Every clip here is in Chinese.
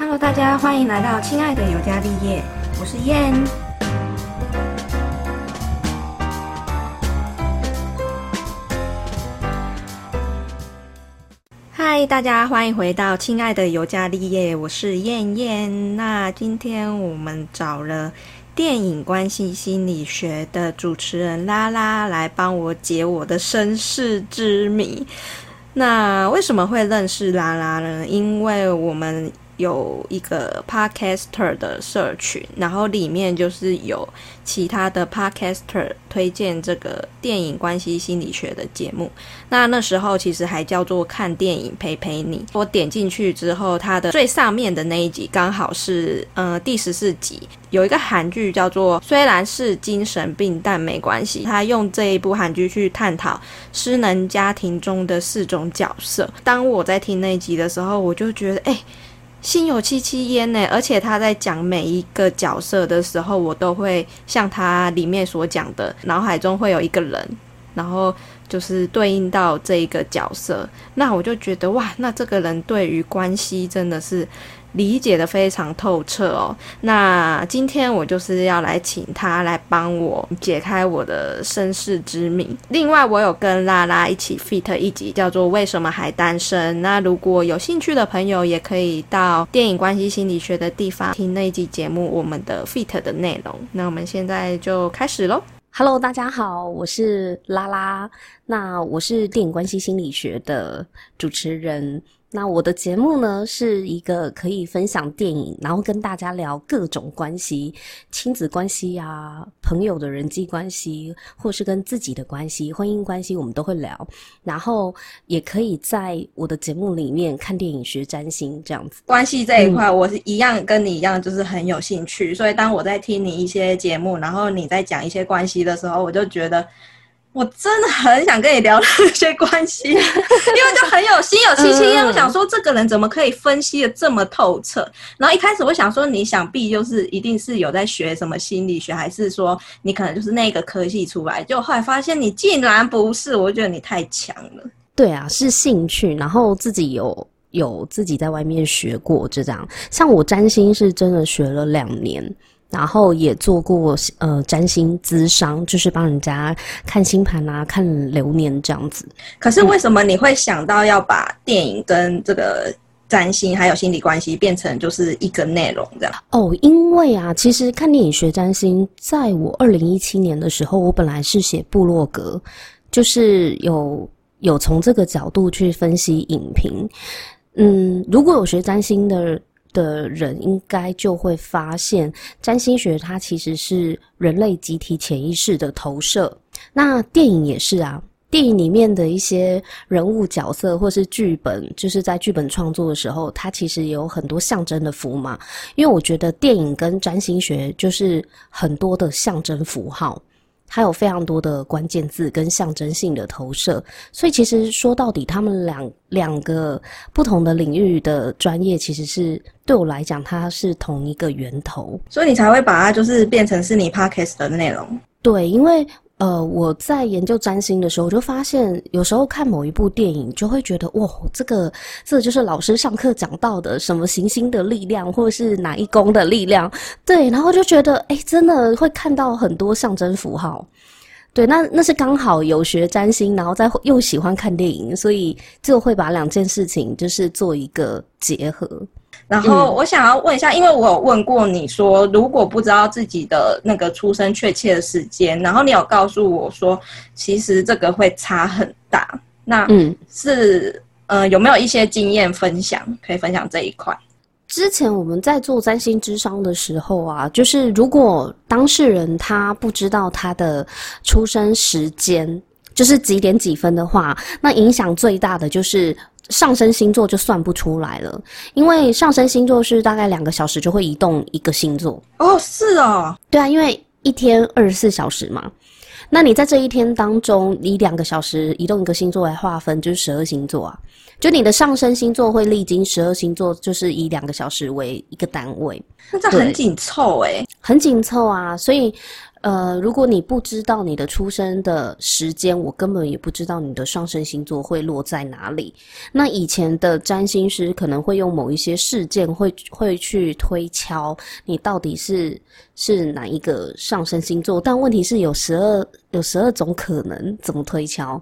Hello，大家欢迎来到亲爱的尤加利叶，我是燕。嗨，大家欢迎回到亲爱的尤加利叶，我是燕燕。那今天我们找了电影关系心理学的主持人拉拉来帮我解我的身世之谜。那为什么会认识拉拉呢？因为我们有一个 podcaster 的社群，然后里面就是有其他的 podcaster 推荐这个电影关系心理学的节目。那那时候其实还叫做看电影陪陪你。我点进去之后，它的最上面的那一集刚好是呃第十四集，有一个韩剧叫做《虽然是精神病但没关系》，他用这一部韩剧去探讨失能家庭中的四种角色。当我在听那一集的时候，我就觉得哎。心有戚戚焉呢，而且他在讲每一个角色的时候，我都会像他里面所讲的，脑海中会有一个人，然后就是对应到这一个角色，那我就觉得哇，那这个人对于关系真的是。理解的非常透彻哦。那今天我就是要来请他来帮我解开我的身世之谜。另外，我有跟拉拉一起 fit 一集，叫做《为什么还单身》。那如果有兴趣的朋友，也可以到电影关系心理学的地方听那一集节目，我们的 fit 的内容。那我们现在就开始喽。Hello，大家好，我是拉拉。那我是电影关系心理学的主持人。那我的节目呢，是一个可以分享电影，然后跟大家聊各种关系，亲子关系啊，朋友的人际关系，或是跟自己的关系、婚姻关系，我们都会聊。然后也可以在我的节目里面看电影、学占星这样子。关系这一块，我是一样跟你一样，就是很有兴趣。所以当我在听你一些节目，然后你在讲一些关系的时候，我就觉得。我真的很想跟你聊这些关系，因为就很有心有戚戚焉。我想说，这个人怎么可以分析的这么透彻？然后一开始我想说，你想必就是一定是有在学什么心理学，还是说你可能就是那个科系出来？就后来发现你竟然不是，我觉得你太强了。对啊，是兴趣，然后自己有有自己在外面学过，就这样。像我占星是真的学了两年。然后也做过呃占星咨商，就是帮人家看星盘啊、看流年这样子。可是为什么你会想到要把电影跟这个占星还有心理关系变成就是一个内容这样？哦，因为啊，其实看电影学占星，在我二零一七年的时候，我本来是写部落格，就是有有从这个角度去分析影评。嗯，如果有学占星的。的人应该就会发现，占星学它其实是人类集体潜意识的投射。那电影也是啊，电影里面的一些人物角色或是剧本，就是在剧本创作的时候，它其实有很多象征的符嘛。因为我觉得电影跟占星学就是很多的象征符号。它有非常多的关键字跟象征性的投射，所以其实说到底，他们两两个不同的领域的专业，其实是对我来讲，它是同一个源头，所以你才会把它就是变成是你 podcast 的内容。对，因为。呃，我在研究占星的时候，我就发现有时候看某一部电影，就会觉得哇，这个这就是老师上课讲到的什么行星的力量，或者是哪一宫的力量，对，然后就觉得哎，真的会看到很多象征符号，对，那那是刚好有学占星，然后再又喜欢看电影，所以就会把两件事情就是做一个结合。然后我想要问一下，因为我有问过你说，如果不知道自己的那个出生确切的时间，然后你有告诉我说，其实这个会差很大。那嗯，是呃，有没有一些经验分享可以分享这一块？之前我们在做占星智商的时候啊，就是如果当事人他不知道他的出生时间，就是几点几分的话，那影响最大的就是。上升星座就算不出来了，因为上升星座是大概两个小时就会移动一个星座。哦，是哦，对啊，因为一天二十四小时嘛，那你在这一天当中以两个小时移动一个星座来划分，就是十二星座啊。就你的上升星座会历经十二星座，就是以两个小时为一个单位。那这很紧凑诶，很紧凑啊，所以。呃，如果你不知道你的出生的时间，我根本也不知道你的上升星座会落在哪里。那以前的占星师可能会用某一些事件，会会去推敲你到底是是哪一个上升星座。但问题是有十二有十二种可能，怎么推敲？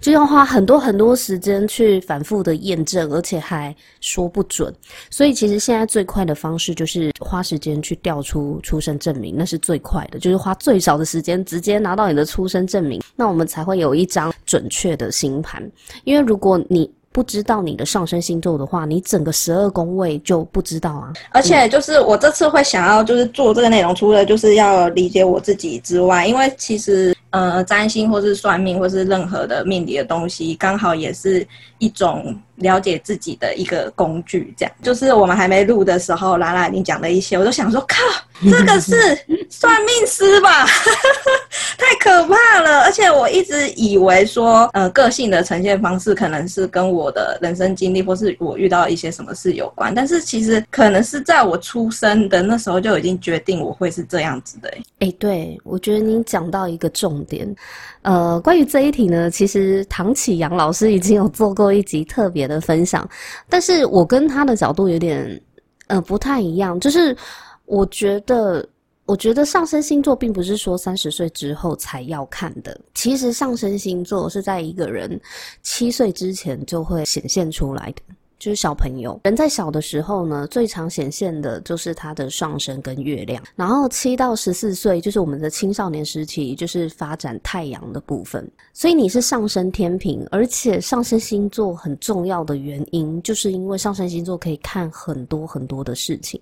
就要花很多很多时间去反复的验证，而且还说不准。所以其实现在最快的方式就是花时间去调出出生证明，那是最快的，就是花最少的时间直接拿到你的出生证明，那我们才会有一张准确的星盘。因为如果你不知道你的上升星座的话，你整个十二宫位就不知道啊。而且就是我这次会想要就是做这个内容，除了就是要理解我自己之外，因为其实。呃，占星或是算命，或是任何的命理的东西，刚好也是一种了解自己的一个工具。这样，就是我们还没录的时候，拉拉已经讲了一些，我都想说，靠，这个是算命师吧？太可怕了！而且我一直以为说，呃，个性的呈现方式可能是跟我的人生经历，或是我遇到一些什么事有关。但是其实可能是在我出生的那时候就已经决定我会是这样子的。哎，对，我觉得您讲到一个重点，呃，关于这一题呢，其实唐启阳老师已经有做过一集特别的分享，但是我跟他的角度有点，呃，不太一样，就是我觉得。我觉得上升星座并不是说三十岁之后才要看的，其实上升星座是在一个人七岁之前就会显现出来的。就是小朋友，人在小的时候呢，最常显现的就是他的上升跟月亮。然后七到十四岁，就是我们的青少年时期，就是发展太阳的部分。所以你是上升天平，而且上升星座很重要的原因，就是因为上升星座可以看很多很多的事情。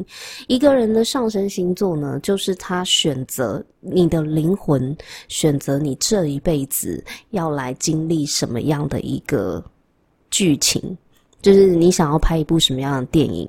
一个人的上升星座呢，就是他选择你的灵魂，选择你这一辈子要来经历什么样的一个剧情。就是你想要拍一部什么样的电影，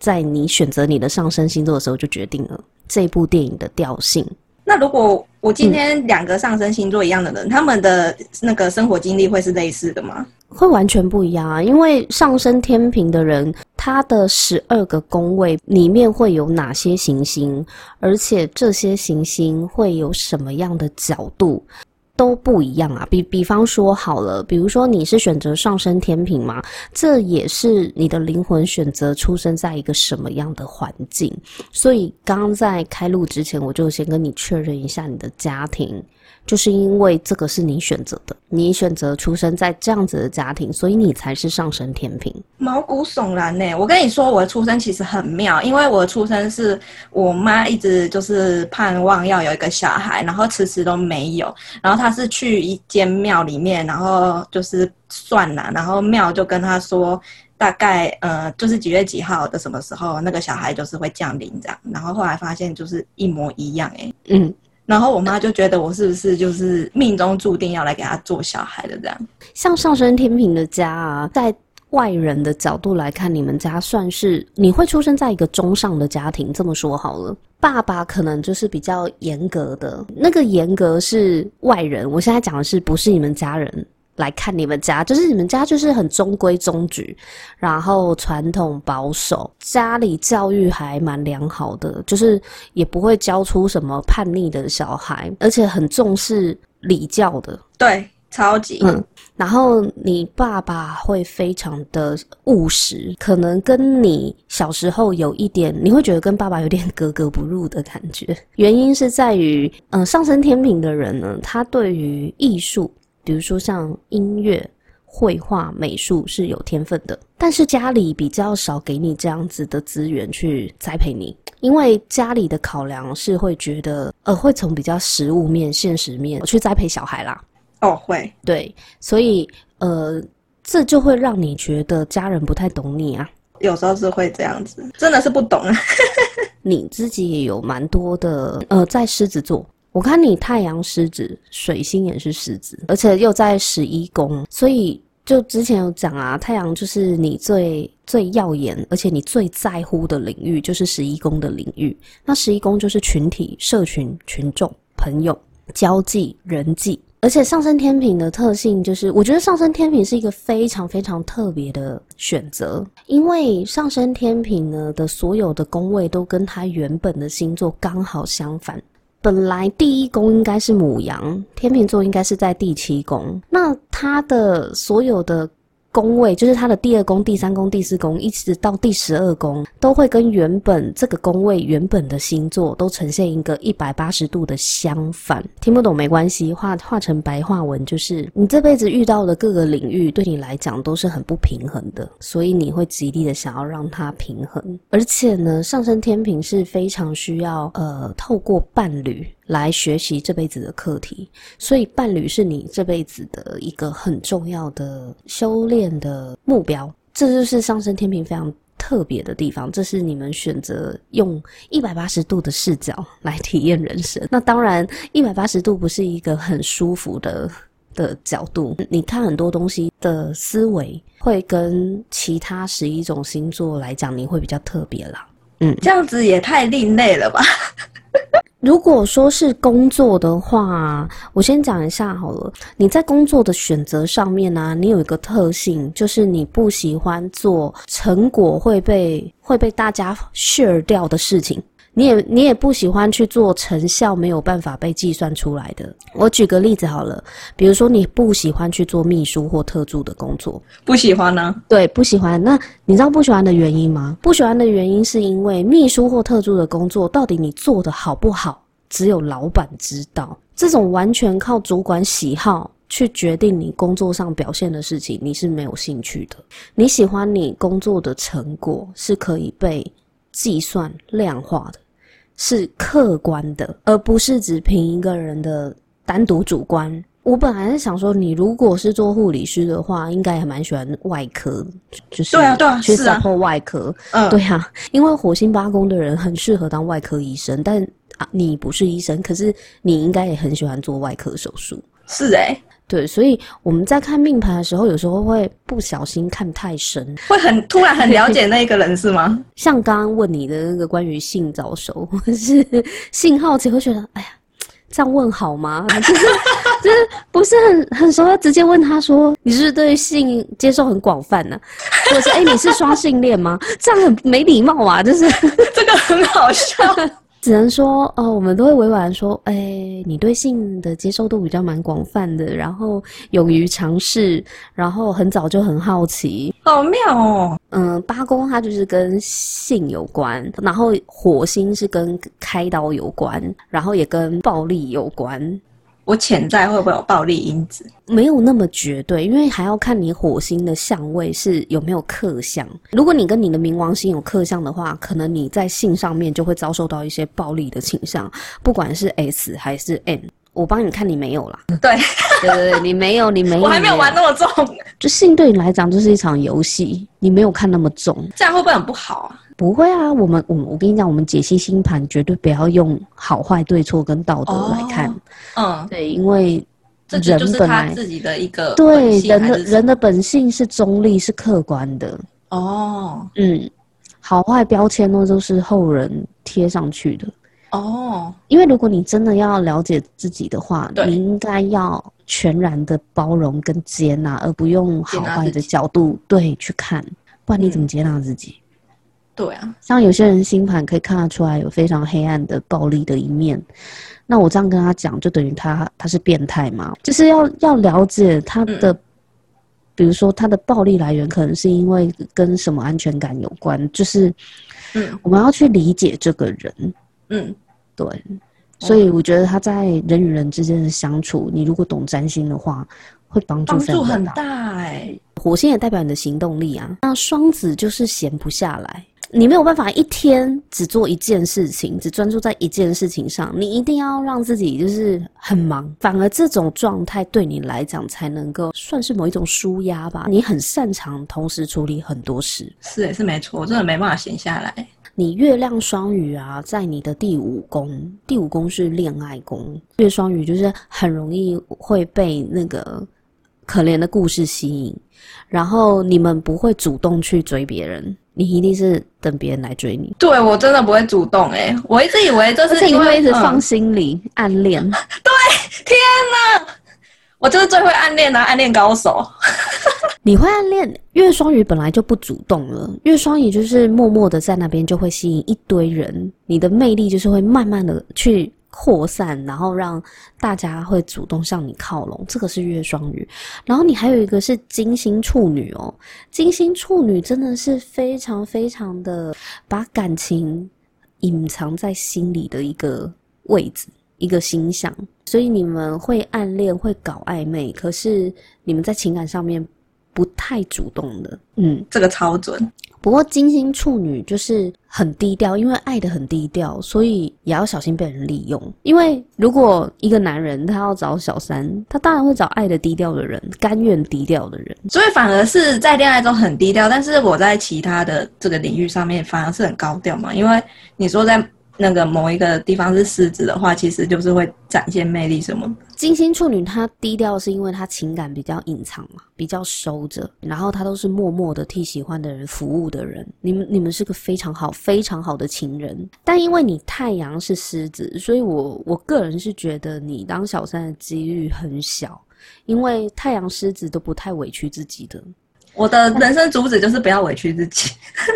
在你选择你的上升星座的时候，就决定了这部电影的调性。那如果我今天两个上升星座一样的人，他们的那个生活经历会是类似的吗？会完全不一样啊！因为上升天平的人，他的十二个宫位里面会有哪些行星，而且这些行星会有什么样的角度。都不一样啊，比比方说好了，比如说你是选择上升天平嘛，这也是你的灵魂选择出生在一个什么样的环境。所以刚刚在开录之前，我就先跟你确认一下你的家庭。就是因为这个是你选择的，你选择出生在这样子的家庭，所以你才是上升天平。毛骨悚然呢！我跟你说，我的出生其实很妙，因为我的出生是我妈一直就是盼望要有一个小孩，然后迟迟都没有。然后她是去一间庙里面，然后就是算了，然后庙就跟她说，大概呃就是几月几号的什么时候那个小孩就是会降临这样。然后后来发现就是一模一样哎，嗯。然后我妈就觉得我是不是就是命中注定要来给她做小孩的这样？像上升天平的家啊，在外人的角度来看，你们家算是你会出生在一个中上的家庭。这么说好了，爸爸可能就是比较严格的，那个严格是外人。我现在讲的是不是你们家人？来看你们家，就是你们家就是很中规中矩，然后传统保守，家里教育还蛮良好的，就是也不会教出什么叛逆的小孩，而且很重视礼教的。对，超级。嗯，然后你爸爸会非常的务实，可能跟你小时候有一点，你会觉得跟爸爸有点格格不入的感觉。原因是在于，嗯，上升天平的人呢，他对于艺术。比如说像音乐、绘画、美术是有天分的，但是家里比较少给你这样子的资源去栽培你，因为家里的考量是会觉得，呃，会从比较实物面、现实面去栽培小孩啦。哦，会，对，所以呃，这就会让你觉得家人不太懂你啊。有时候是会这样子，真的是不懂啊。你自己也有蛮多的，呃，在狮子座。我看你太阳狮子，水星也是狮子，而且又在十一宫，所以就之前有讲啊，太阳就是你最最耀眼，而且你最在乎的领域就是十一宫的领域。那十一宫就是群体、社群、群众、朋友、交际、人际，而且上升天平的特性就是，我觉得上升天平是一个非常非常特别的选择，因为上升天平呢的所有的宫位都跟它原本的星座刚好相反。本来第一宫应该是母羊，天秤座应该是在第七宫，那他的所有的。宫位就是他的第二宫、第三宫、第四宫，一直到第十二宫，都会跟原本这个宫位原本的星座都呈现一个一百八十度的相反。听不懂没关系，画画成白话文就是，你这辈子遇到的各个领域对你来讲都是很不平衡的，所以你会极力的想要让它平衡。而且呢，上升天平是非常需要呃透过伴侣。来学习这辈子的课题，所以伴侣是你这辈子的一个很重要的修炼的目标。这就是上升天平非常特别的地方，这是你们选择用一百八十度的视角来体验人生。那当然，一百八十度不是一个很舒服的的角度。你看很多东西的思维，会跟其他十一种星座来讲，你会比较特别啦。嗯，这样子也太另类了吧。如果说是工作的话，我先讲一下好了。你在工作的选择上面呢，你有一个特性，就是你不喜欢做成果会被会被大家 share 掉的事情。你也你也不喜欢去做成效没有办法被计算出来的。我举个例子好了，比如说你不喜欢去做秘书或特助的工作，不喜欢呢？对，不喜欢。那你知道不喜欢的原因吗？不喜欢的原因是因为秘书或特助的工作到底你做的好不好，只有老板知道。这种完全靠主管喜好去决定你工作上表现的事情，你是没有兴趣的。你喜欢你工作的成果是可以被计算量化的。是客观的，而不是只凭一个人的单独主观。我本来是想说，你如果是做护理师的话，应该还蛮喜欢外科，就是对啊对啊，去 support 外科，嗯，对啊，因为火星八宫的人很适合当外科医生，但啊，你不是医生，可是你应该也很喜欢做外科手术，是哎。对，所以我们在看命盘的时候，有时候会不小心看太深，会很突然很了解那一个人是吗？像刚刚问你的那个关于性早熟或是性好奇，会觉得哎呀，这样问好吗？就是就是不是很很熟，要直接问他说你是对性接受很广泛呢，或者是哎你是双性恋吗？这样很没礼貌啊，就是这个很好笑。只能说，哦，我们都会委婉说，哎，你对性的接受度比较蛮广泛的，然后勇于尝试，然后很早就很好奇，好妙哦。嗯，八宫它就是跟性有关，然后火星是跟开刀有关，然后也跟暴力有关。我潜在会不会有暴力因子？没有那么绝对，因为还要看你火星的相位是有没有克相。如果你跟你的冥王星有克相的话，可能你在性上面就会遭受到一些暴力的倾向，不管是 S 还是 N。我帮你看，你没有啦。对，对对对，你没有，你没有，我还没有玩那么重。就性对你来讲就是一场游戏，你没有看那么重，这样会不会很不好啊？不会啊，我们我我跟你讲，我们解析星盘绝对不要用好坏对错跟道德来看。嗯，对，因为这人本来自己的一个对人的人的本性是中立是客观的。哦，嗯，好坏标签呢都是后人贴上去的。哦，因为如果你真的要了解自己的话，你应该要全然的包容跟接纳，而不用好坏的角度对去看，不然你怎么接纳自己？对啊，像有些人星盘可以看得出来有非常黑暗的暴力的一面，那我这样跟他讲，就等于他他是变态嘛？就是要要了解他的，比如说他的暴力来源可能是因为跟什么安全感有关，就是嗯，我们要去理解这个人，嗯，对，所以我觉得他在人与人之间的相处，你如果懂占星的话，会帮助帮助很大哎。火星也代表你的行动力啊，那双子就是闲不下来。你没有办法一天只做一件事情，只专注在一件事情上。你一定要让自己就是很忙，反而这种状态对你来讲才能够算是某一种舒压吧。你很擅长同时处理很多事，是也是没错，我真的没办法闲下来。你月亮双鱼啊，在你的第五宫，第五宫是恋爱宫，月双鱼就是很容易会被那个可怜的故事吸引，然后你们不会主动去追别人。你一定是等别人来追你，对我真的不会主动哎，我一直以为这是因为一直放心里暗恋。对，天哪，我就是最会暗恋的暗恋高手。你会暗恋？月双鱼本来就不主动了，月双鱼就是默默的在那边就会吸引一堆人，你的魅力就是会慢慢的去。扩散，然后让大家会主动向你靠拢，这个是月双鱼。然后你还有一个是金星处女哦，金星处女真的是非常非常的把感情隐藏在心里的一个位置，一个形象，所以你们会暗恋，会搞暧昧，可是你们在情感上面不太主动的，嗯，这个超准。不过金星处女就是很低调，因为爱的很低调，所以也要小心被人利用。因为如果一个男人他要找小三，他当然会找爱的低调的人，甘愿低调的人。所以反而是在恋爱中很低调，但是我在其他的这个领域上面反而是很高调嘛。因为你说在。那个某一个地方是狮子的话，其实就是会展现魅力什么。金星处女她低调，是因为她情感比较隐藏嘛，比较收着，然后她都是默默的替喜欢的人服务的人。你们你们是个非常好非常好的情人，但因为你太阳是狮子，所以我我个人是觉得你当小三的几率很小，因为太阳狮子都不太委屈自己的。我的人生主旨就是不要委屈自己。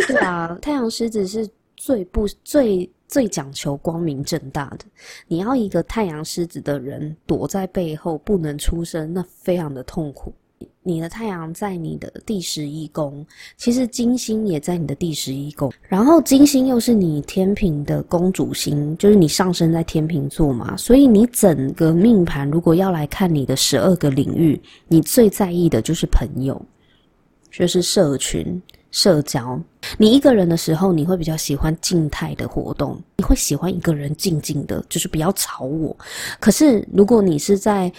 对啊，太阳狮子是最不最。最讲求光明正大的，你要一个太阳狮子的人躲在背后不能出声，那非常的痛苦。你的太阳在你的第十一宫，其实金星也在你的第十一宫，然后金星又是你天平的公主星，就是你上升在天平座嘛，所以你整个命盘如果要来看你的十二个领域，你最在意的就是朋友，就是社群。社交，你一个人的时候，你会比较喜欢静态的活动，你会喜欢一个人静静的，就是不要吵我。可是如果你是在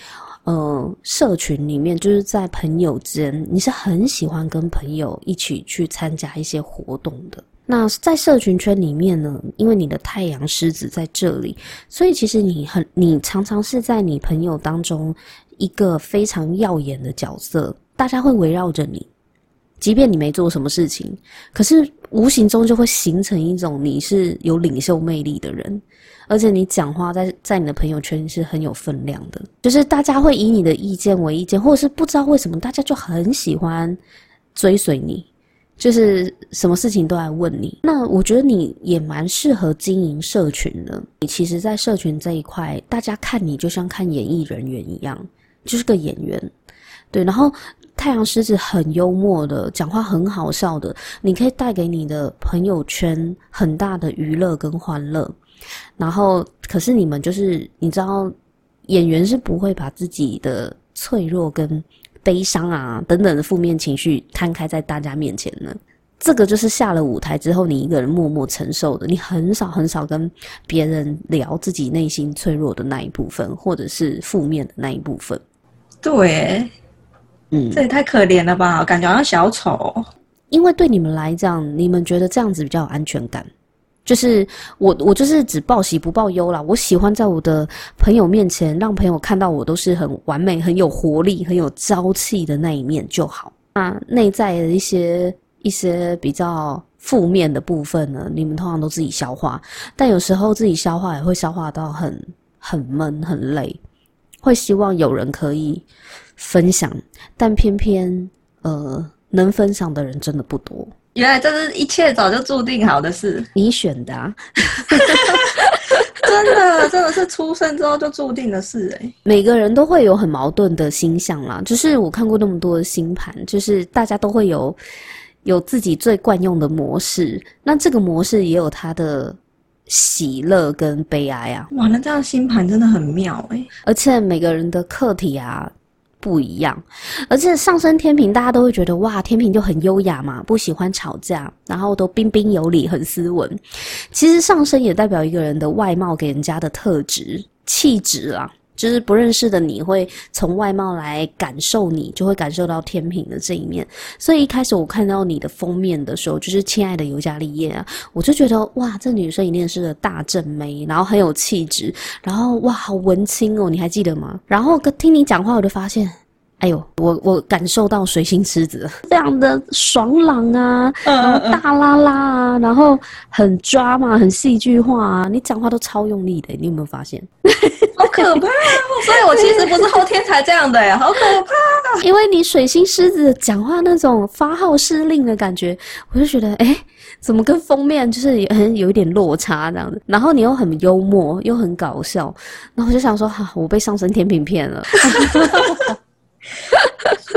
呃社群里面，就是在朋友间，你是很喜欢跟朋友一起去参加一些活动的。那在社群圈里面呢，因为你的太阳狮子在这里，所以其实你很，你常常是在你朋友当中一个非常耀眼的角色，大家会围绕着你。即便你没做什么事情，可是无形中就会形成一种你是有领袖魅力的人，而且你讲话在在你的朋友圈是很有分量的，就是大家会以你的意见为意见，或者是不知道为什么大家就很喜欢追随你，就是什么事情都来问你。那我觉得你也蛮适合经营社群的。你其实，在社群这一块，大家看你就像看演艺人员一样，就是个演员，对，然后。太阳狮子很幽默的，讲话很好笑的，你可以带给你的朋友圈很大的娱乐跟欢乐。然后，可是你们就是你知道，演员是不会把自己的脆弱跟悲伤啊等等的负面情绪摊开在大家面前的。这个就是下了舞台之后，你一个人默默承受的。你很少很少跟别人聊自己内心脆弱的那一部分，或者是负面的那一部分。对。嗯，这也太可怜了吧！感觉好像小丑。因为对你们来讲，你们觉得这样子比较有安全感。就是我，我就是只报喜不报忧啦。我喜欢在我的朋友面前，让朋友看到我都是很完美、很有活力、很有朝气的那一面就好。那内在的一些一些比较负面的部分呢，你们通常都自己消化。但有时候自己消化也会消化到很很闷、很累，会希望有人可以。分享，但偏偏呃，能分享的人真的不多。原来这是一切早就注定好的事，你选的，啊，真的真的是出生之后就注定的事哎。每个人都会有很矛盾的星象啦，就是我看过那么多的星盘，就是大家都会有有自己最惯用的模式，那这个模式也有它的喜乐跟悲哀啊。哇，那这样星盘真的很妙哎，而且每个人的课题啊。不一样，而且上升天平，大家都会觉得哇，天平就很优雅嘛，不喜欢吵架，然后都彬彬有礼，很斯文。其实上升也代表一个人的外貌给人家的特质、气质啦。就是不认识的你会从外貌来感受你，就会感受到天平的这一面。所以一开始我看到你的封面的时候，就是亲爱的尤加利叶啊，我就觉得哇，这女生一定是个大正妹，然后很有气质，然后哇，好文青哦，你还记得吗？然后跟听你讲话，我就发现。哎呦，我我感受到水星狮子非常的爽朗啊，然后大拉拉啊，然后很抓嘛，很戏剧化啊，你讲话都超用力的，你有没有发现？好可怕！所以我其实不是后天才这样的呀，好可怕！因为你水星狮子讲话那种发号施令的感觉，我就觉得，哎，怎么跟封面就是很有一点落差这样子？然后你又很幽默，又很搞笑，然后我就想说，哈，我被上升天平骗了。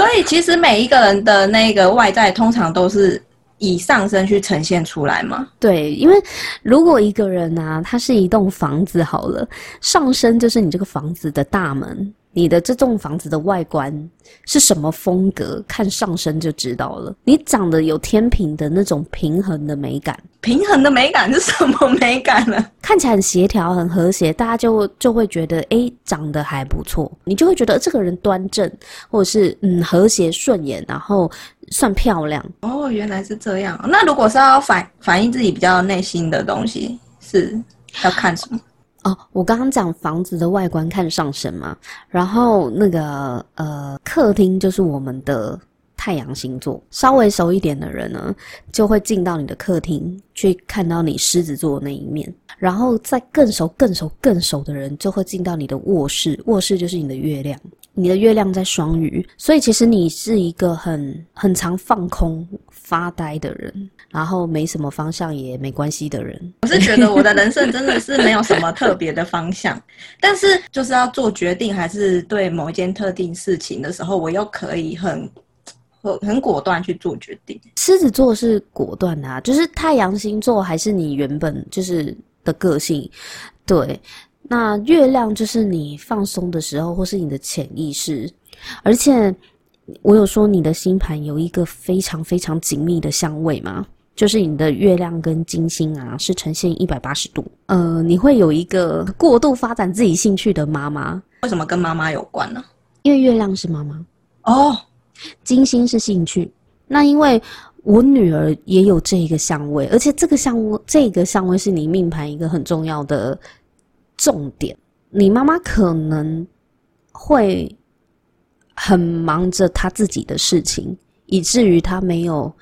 所以其实每一个人的那个外在，通常都是以上身去呈现出来嘛。对，因为如果一个人啊，他是一栋房子好了，上身就是你这个房子的大门。你的这栋房子的外观是什么风格？看上身就知道了。你长得有天平的那种平衡的美感，平衡的美感是什么美感呢？看起来很协调、很和谐，大家就就会觉得，哎，长得还不错。你就会觉得这个人端正，或者是嗯和谐顺眼，然后算漂亮。哦，原来是这样。那如果是要反反映自己比较内心的东西，是要看什么？哦，我刚刚讲房子的外观看上升嘛，然后那个呃客厅就是我们的太阳星座，稍微熟一点的人呢，就会进到你的客厅去看到你狮子座的那一面，然后再更熟、更熟、更熟的人就会进到你的卧室，卧室就是你的月亮。你的月亮在双鱼，所以其实你是一个很很常放空发呆的人，然后没什么方向也没关系的人。我是觉得我的人生真的是没有什么特别的方向，但是就是要做决定，还是对某一件特定事情的时候，我又可以很很很果断去做决定。狮子座是果断的，就是太阳星座还是你原本就是的个性，对。那月亮就是你放松的时候，或是你的潜意识。而且我有说你的星盘有一个非常非常紧密的相位吗？就是你的月亮跟金星啊是呈现一百八十度。呃，你会有一个过度发展自己兴趣的妈妈。为什么跟妈妈有关呢？因为月亮是妈妈哦，金星是兴趣。那因为我女儿也有这一个相位，而且这个相位这个相位是你命盘一个很重要的。重点，你妈妈可能会很忙着她自己的事情，以至于她没有，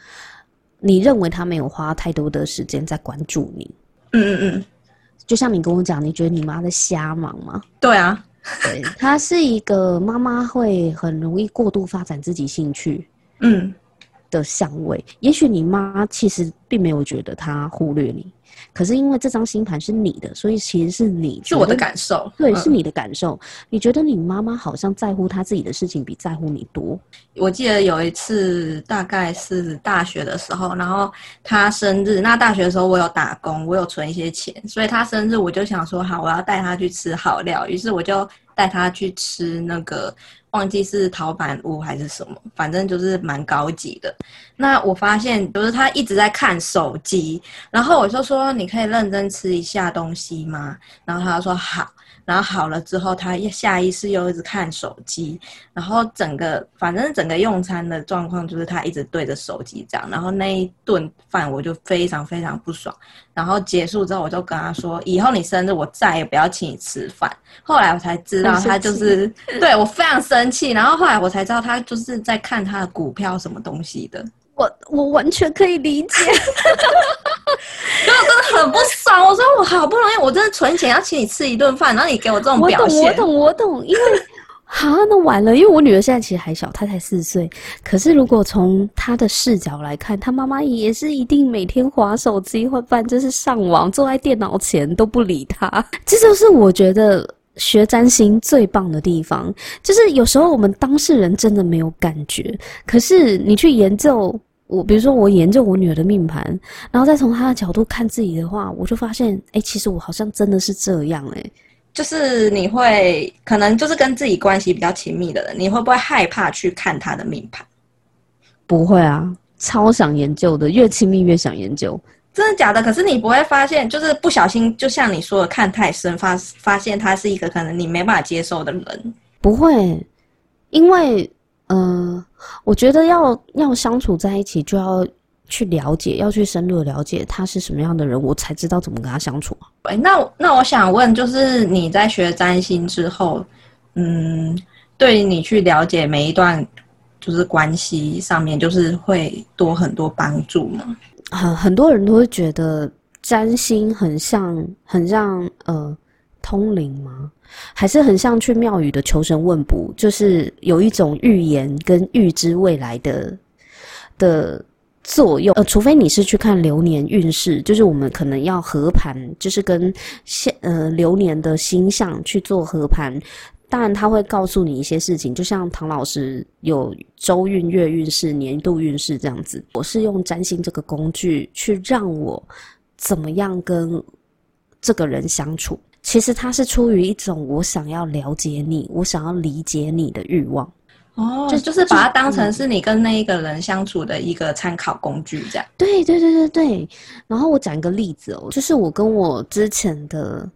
你认为她没有花太多的时间在关注你。嗯嗯嗯，就像你跟我讲，你觉得你妈在瞎忙吗？对啊，对，她是一个妈妈会很容易过度发展自己兴趣，嗯的相位。也许你妈其实并没有觉得她忽略你。可是因为这张星盘是你的，所以其实是你是我的感受，对，是你的感受。你觉得你妈妈好像在乎她自己的事情比在乎你多。我记得有一次，大概是大学的时候，然后她生日。那大学的时候我有打工，我有存一些钱，所以她生日我就想说，好，我要带她去吃好料。于是我就带她去吃那个。忘记是陶板屋还是什么，反正就是蛮高级的。那我发现，就是他一直在看手机，然后我就说：“你可以认真吃一下东西吗？”然后他说：“好。”然后好了之后，他下意识又一直看手机，然后整个反正整个用餐的状况就是他一直对着手机这样。然后那一顿饭我就非常非常不爽。然后结束之后，我就跟他说：“以后你生日我再也不要请你吃饭。”后来我才知道他就是对我非常生气。然后后来我才知道他就是在看他的股票什么东西的。我我完全可以理解，因为真的很不爽。我说我好不容易，我真的存钱要请你吃一顿饭，然后你给我这种表现，我懂，我懂，我懂。因为好，那完了，因为我女儿现在其实还小，她才四岁。可是如果从她的视角来看，她妈妈也是一定每天划手机或办就是上网，坐在电脑前都不理她。这就是我觉得学占星最棒的地方，就是有时候我们当事人真的没有感觉，可是你去研究。我比如说，我研究我女儿的命盘，然后再从她的角度看自己的话，我就发现，哎，其实我好像真的是这样，哎，就是你会可能就是跟自己关系比较亲密的人，你会不会害怕去看她的命盘？不会啊，超想研究的，越亲密越想研究。真的假的？可是你不会发现，就是不小心，就像你说的，看太深，发发现他是一个可能你没办法接受的人。不会，因为。呃，我觉得要要相处在一起，就要去了解，要去深入了解他是什么样的人，我才知道怎么跟他相处。哎，那那我想问，就是你在学占星之后，嗯，对你去了解每一段就是关系上面，就是会多很多帮助吗？很很多人都会觉得占星很像很像呃通灵吗？还是很像去庙宇的求神问卜，就是有一种预言跟预知未来的的作用。呃，除非你是去看流年运势，就是我们可能要合盘，就是跟现呃流年的星象去做合盘。当然，他会告诉你一些事情，就像唐老师有周运、月运势、年度运势这样子。我是用占星这个工具去让我怎么样跟这个人相处。其实他是出于一种我想要了解你，我想要理解你的欲望。哦，就就是把它当成是你跟那一个人相处的一个参考工具，这样。对对对对对。然后我讲一个例子哦，就是我跟我之前的，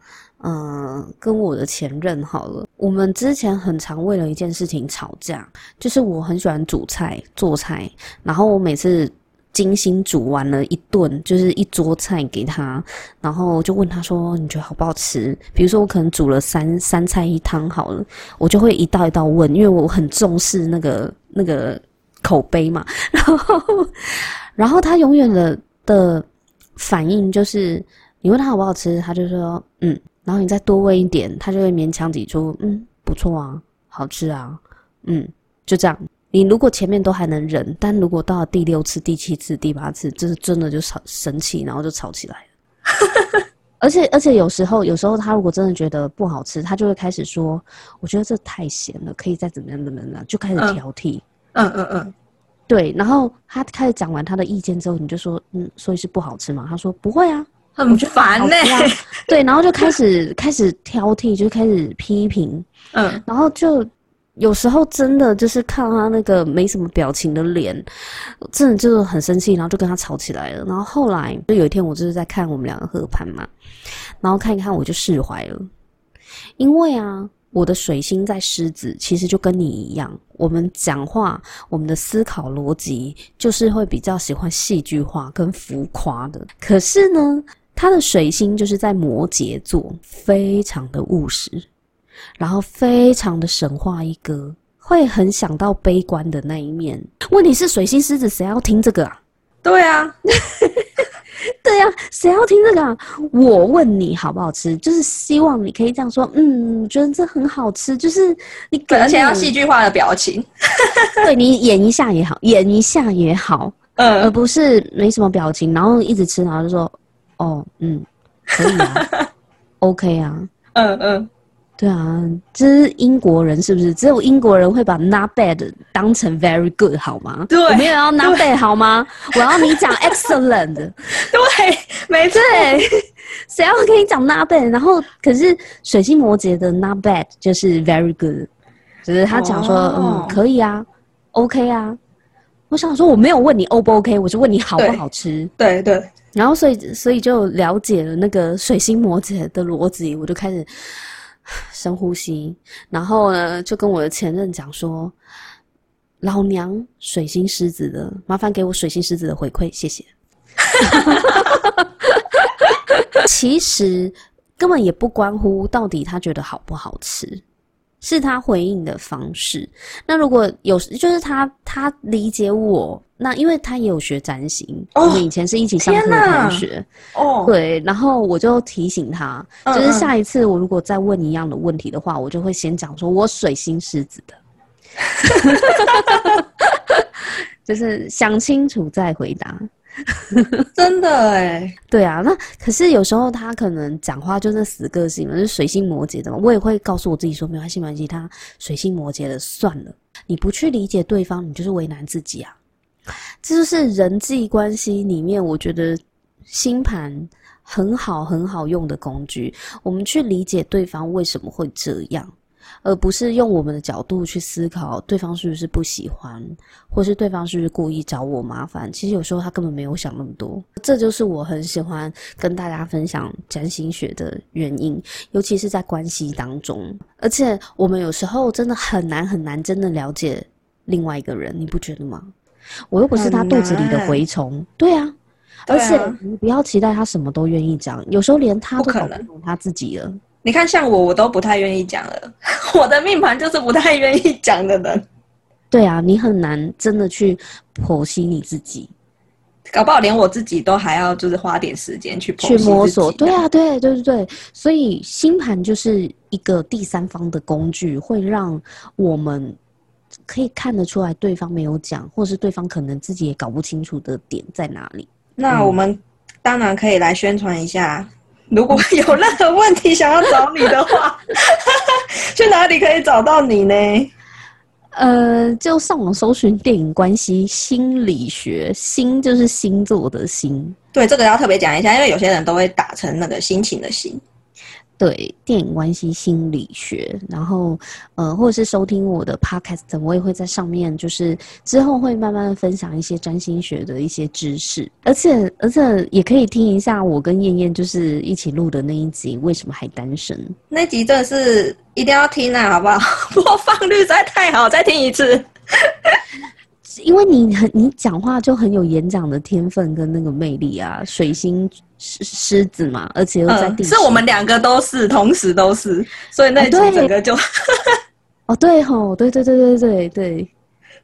嗯，跟我的前任好了，我们之前很常为了一件事情吵架，就是我很喜欢煮菜做菜，然后我每次。精心煮完了一顿，就是一桌菜给他，然后就问他说：“你觉得好不好吃？”比如说我可能煮了三三菜一汤好了，我就会一道一道问，因为我很重视那个那个口碑嘛。然后，然后他永远的的反应就是，你问他好不好吃，他就说：“嗯。”然后你再多问一点，他就会勉强挤出：“嗯，不错啊，好吃啊，嗯。”就这样。你如果前面都还能忍，但如果到了第六次、第七次、第八次，就是真的就吵生气，然后就吵起来了。而且而且有时候，有时候他如果真的觉得不好吃，他就会开始说：“我觉得这太咸了，可以再怎么样怎么样。”就开始挑剔。嗯嗯嗯，对。然后他开始讲完他的意见之后，你就说：“嗯，所以是不好吃吗？”他说：“不会啊，很烦呢。” 对，然后就开始开始挑剔，就开始批评。嗯，然后就。有时候真的就是看他那个没什么表情的脸，真的就是很生气，然后就跟他吵起来了。然后后来就有一天，我就是在看我们两个合盘嘛，然后看一看我就释怀了，因为啊，我的水星在狮子，其实就跟你一样，我们讲话，我们的思考逻辑就是会比较喜欢戏剧化跟浮夸的。可是呢，他的水星就是在摩羯座，非常的务实。然后非常的神话一哥，会很想到悲观的那一面。问题是水星狮子，谁要听这个啊？对啊，对啊，谁要听这个啊？我问你好不好吃，就是希望你可以这样说，嗯，觉得这很好吃，就是你而且要戏剧化的表情，对你演一下也好，演一下也好，呃，而不是没什么表情，然后一直吃，然后就说，哦，嗯，可以啊，OK 啊，嗯嗯。对啊，这是英国人是不是？只有英国人会把 not bad 当成 very good 好吗？对，我没有要 not bad 好吗？我要你讲 excellent。对，没错。谁要跟你讲 not bad？然后可是水星摩羯的 not bad 就是 very good，就是他讲说嗯可以啊，OK 啊。我想说我没有问你 O 不 OK，我是问你好不好吃。对对。然后所以所以就了解了那个水星摩羯的逻辑，我就开始。深呼吸，然后呢，就跟我的前任讲说：“老娘水星狮子的，麻烦给我水星狮子的回馈，谢谢。”其实根本也不关乎到底他觉得好不好吃。是他回应的方式。那如果有，就是他他理解我，那因为他也有学占星，我们以前是一起上课的同学。哦，对，然后我就提醒他，就是下一次我如果再问一样的问题的话，我就会先讲说我水星狮子的 就是想清楚再回答。真的哎，对啊，那可是有时候他可能讲话就是死个性嘛，是水星摩羯的嘛，我也会告诉我自己说没关系，没关系，他水星摩羯的算了，你不去理解对方，你就是为难自己啊。这就是人际关系里面，我觉得星盘很好很好用的工具，我们去理解对方为什么会这样。而不是用我们的角度去思考对方是不是不喜欢，或是对方是不是故意找我麻烦。其实有时候他根本没有想那么多。这就是我很喜欢跟大家分享占星学的原因，尤其是在关系当中。而且我们有时候真的很难很难真的了解另外一个人，你不觉得吗？我又不是他肚子里的蛔虫。对啊，而且你不要期待他什么都愿意讲，有时候连他都搞不懂他自己了。你看，像我，我都不太愿意讲了。我的命盘就是不太愿意讲的人。对啊，你很难真的去剖析你自己，搞不好连我自己都还要就是花点时间去去摸索。对啊，对对对对，所以星盘就是一个第三方的工具，会让我们可以看得出来对方没有讲，或是对方可能自己也搞不清楚的点在哪里。那我们当然可以来宣传一下，如果有任何问题想要找你的话，去哪里可以找到你呢？呃，就上网搜寻电影关系心理学，星就是星座的星。对，这个要特别讲一下，因为有些人都会打成那个心情的心。对，电影关系心理学，然后呃，或者是收听我的 podcast，我也会在上面，就是之后会慢慢分享一些占星学的一些知识，而且而且也可以听一下我跟燕燕就是一起录的那一集，为什么还单身？那集真的是一定要听啊，好不好？播放率实在太好，再听一次。因为你很你讲话就很有演讲的天分跟那个魅力啊，水星狮狮子嘛，而且又在地，是我们两个都是同时都是，所以那一集整个就，哦对吼，对对对对对对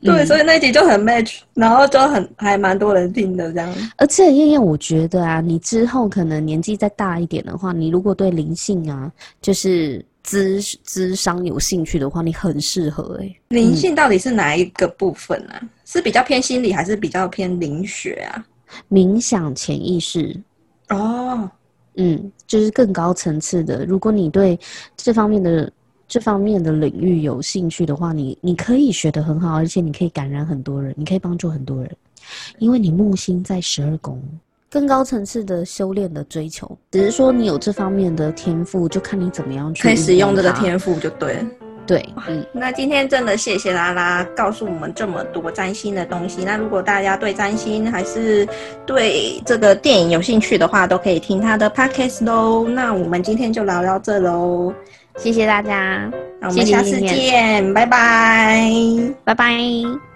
对，所以那一集就很 match，然后就很还蛮多人听的这样。而且燕燕，我觉得啊，你之后可能年纪再大一点的话，你如果对灵性啊，就是。资资商有兴趣的话，你很适合哎。灵性到底是哪一个部分呢？是比较偏心理，还是比较偏灵学啊？冥想潜意识哦，嗯，就是更高层次的。如果你对这方面的这方面的领域有兴趣的话，你你可以学得很好，而且你可以感染很多人，你可以帮助很多人，因为你木星在十二宫。更高层次的修炼的追求，只是说你有这方面的天赋，就看你怎么样去。可以使用这个天赋就对。对，嗯。那今天真的谢谢拉拉告诉我们这么多占星的东西。那如果大家对占星还是对这个电影有兴趣的话，都可以听他的 podcast 喽。那我们今天就聊到这喽，谢谢大家，那我们下次见，拜拜，拜拜。